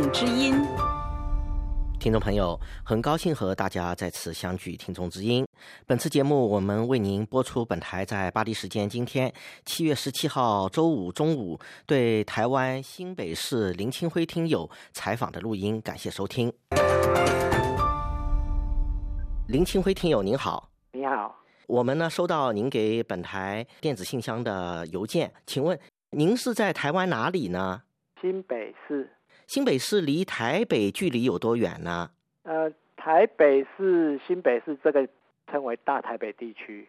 众之音，听众朋友，很高兴和大家再次相聚。听众之音，本次节目我们为您播出本台在巴黎时间今天七月十七号周五中午对台湾新北市林清辉听友采访的录音，感谢收听。林清辉听友您好，你好，我们呢收到您给本台电子信箱的邮件，请问您是在台湾哪里呢？新北市，新北市离台北距离有多远呢？呃，台北市、新北市这个称为大台北地区，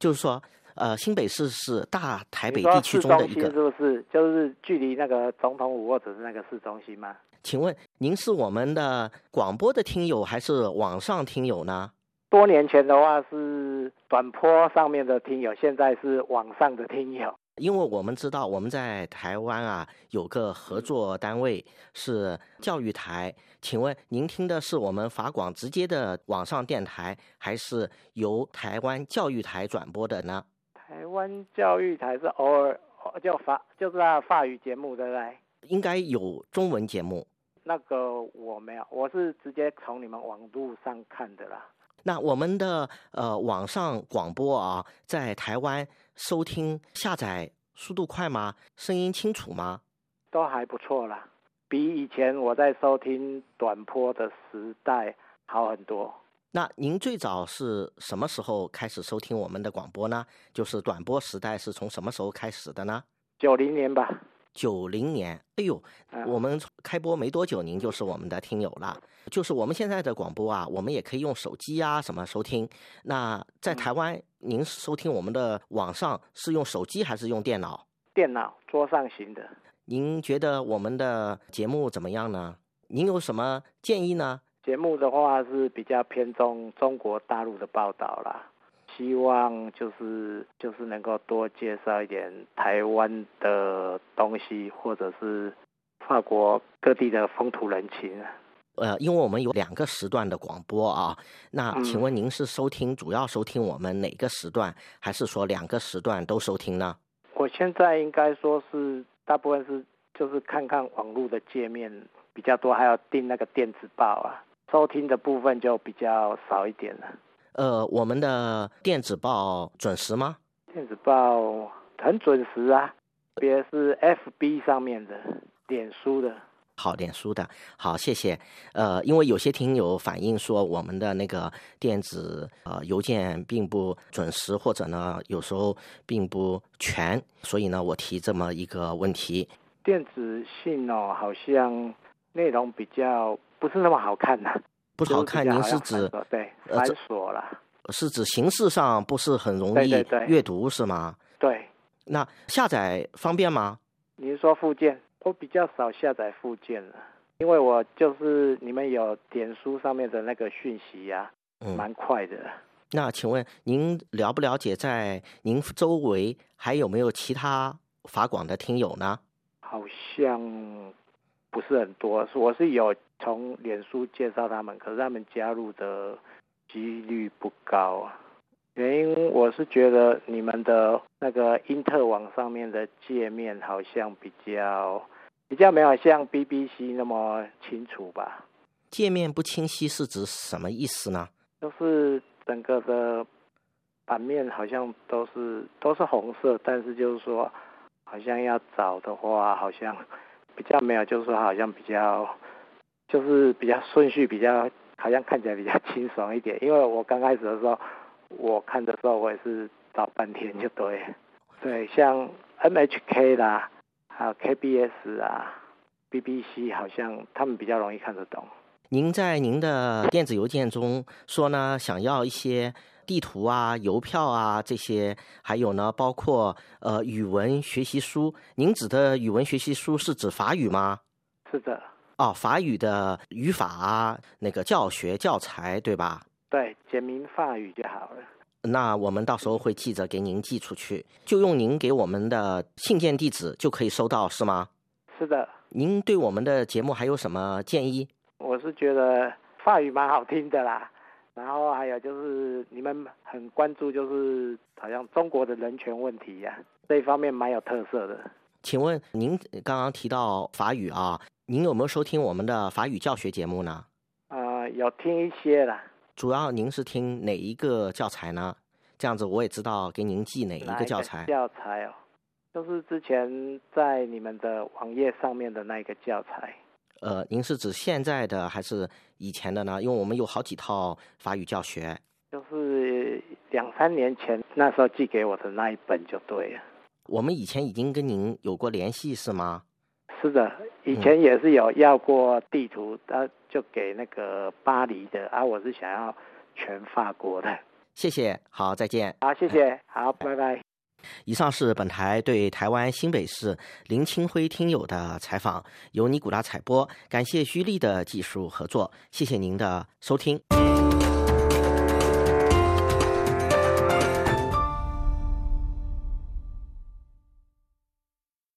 就是说，呃，新北市是大台北地区中的一个。是不是？就是距离那个总统府或者是那个市中心吗？请问您是我们的广播的听友还是网上听友呢？多年前的话是短波上面的听友，现在是网上的听友。因为我们知道我们在台湾啊有个合作单位是教育台，请问您听的是我们法广直接的网上电台，还是由台湾教育台转播的呢？台湾教育台是偶尔叫法就是那法语节目，对不对？应该有中文节目。那个我没有，我是直接从你们网络上看的啦。那我们的呃网上广播啊，在台湾收听下载速度快吗？声音清楚吗？都还不错啦，比以前我在收听短波的时代好很多。那您最早是什么时候开始收听我们的广播呢？就是短波时代是从什么时候开始的呢？九零年吧，九零年，哎呦，嗯我们开播没多久，您就是我们的听友了。就是我们现在的广播啊，我们也可以用手机啊什么收听。那在台湾，您收听我们的网上是用手机还是用电脑？电脑桌上型的。您觉得我们的节目怎么样呢？您有什么建议呢？节目的话是比较偏重中国大陆的报道啦，希望就是就是能够多介绍一点台湾的东西，或者是法国各地的风土人情。呃，因为我们有两个时段的广播啊，那嗯请问您是收听主要收听我们哪个时段，还是说两个时段都收听呢？我现在应该说是大部分是就是看看网络的界面比较多，还有订那个电子报啊，收听的部分就比较少一点了。呃，我们的电子报准时吗？电子报很准时啊，特别是 FB 上面的、脸书的。好，脸书的，好，谢谢。呃，因为有些听友反映说我们的那个电子呃邮件并不准时，或者呢有时候并不全，所以呢我提这么一个问题。电子信哦，好像内容比较不是那么好看呐、不好看，您是指对繁琐啦？是指形式上不是很容易阅读是吗？对，那下载方便吗？你是说附件？我比较少下载附件了，因为我就是你们有点书上面的那个讯息呀、嗯，蛮快的。那请问您了不了解在您周围还有没有其他法广的听友呢？好像不是很多，我是有从脸书介绍他们，可是他们加入的几率不高啊。原因我是觉得你们的那个英特网上面的界面好像比较比较没有像 BBC 那么清楚吧，界面不清晰是指什么意思呢？就是整个的版面好像都是都是红色，但是就是说好像要找的话，好像比较没有，就是说好像比较就是比较顺序比较好像看起来比较清爽一点。因为我刚开始的时候，我看的时候我也是找半天就对了，对，像 NHK 啦，还有 KBS 啊、BBC，好像他们比较容易看得懂。您在您的电子邮件中说呢，想要一些地图啊、邮票啊这些，还有呢，包括呃语文学习书。您指的语文学习书是指法语吗？是的，哦，法语的语法啊，那个教学教材对吧？对，简明法语就好了。那我们到时候会记着给您寄出去，就用您给我们的信件地址就可以收到，是吗？是的，您对我们的节目还有什么建议？我是觉得法语蛮好听的啦。然后还有就是你们很关注，就是好像中国的人权问题呀、这一方面蛮有特色的。请问您刚刚提到法语啊，您有没有收听我们的法语教学节目呢？啊、有听一些啦。主要您是听哪一个教材呢？这样子我也知道给您寄哪一个教材。教材哦，就是之前在你们的网页上面的那一个教材。呃，您是指现在的还是以前的呢？因为我们有好几套法语教学。就是两三年前那时候寄给我的那一本就对了。我们以前已经跟您有过联系是吗？是的，以前也是有要过地图，他、就给那个巴黎的，啊，我是想要全法国的。谢谢，好，再见。好，谢谢，好，拜拜。以上是本台对台湾新北市林清辉听友的采访，由尼古拉采播，感谢徐丽的技术合作，谢谢您的收听。